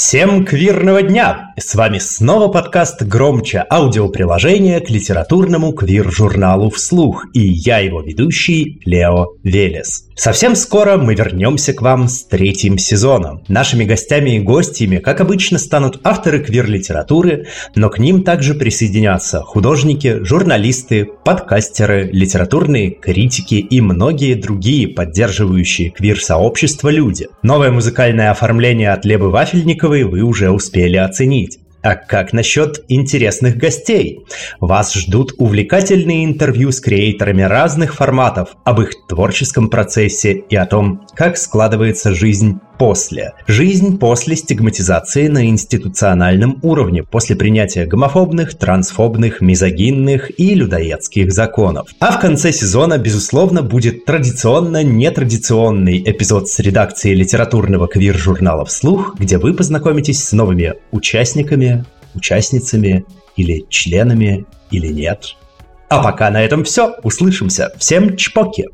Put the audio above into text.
Всем квирного дня! С вами снова подкаст «Громче» аудиоприложение к литературному квир-журналу «Вслух» и я его ведущий Лео Велес. Совсем скоро мы вернемся к вам с третьим сезоном. Нашими гостями и гостями, как обычно, станут авторы квир-литературы, но к ним также присоединятся художники, журналисты, подкастеры, литературные критики и многие другие поддерживающие квир-сообщество люди. Новое музыкальное оформление от Лебы Вафельниковой вы уже успели оценить. А как насчет интересных гостей? Вас ждут увлекательные интервью с креаторами разных форматов об их творческом процессе и о том, как складывается жизнь после. Жизнь после стигматизации на институциональном уровне, после принятия гомофобных, трансфобных, мизогинных и людоедских законов. А в конце сезона, безусловно, будет традиционно нетрадиционный эпизод с редакцией литературного квир-журнала «Вслух», где вы познакомитесь с новыми участниками, участницами или членами или нет. А пока на этом все. Услышимся. Всем чпоки!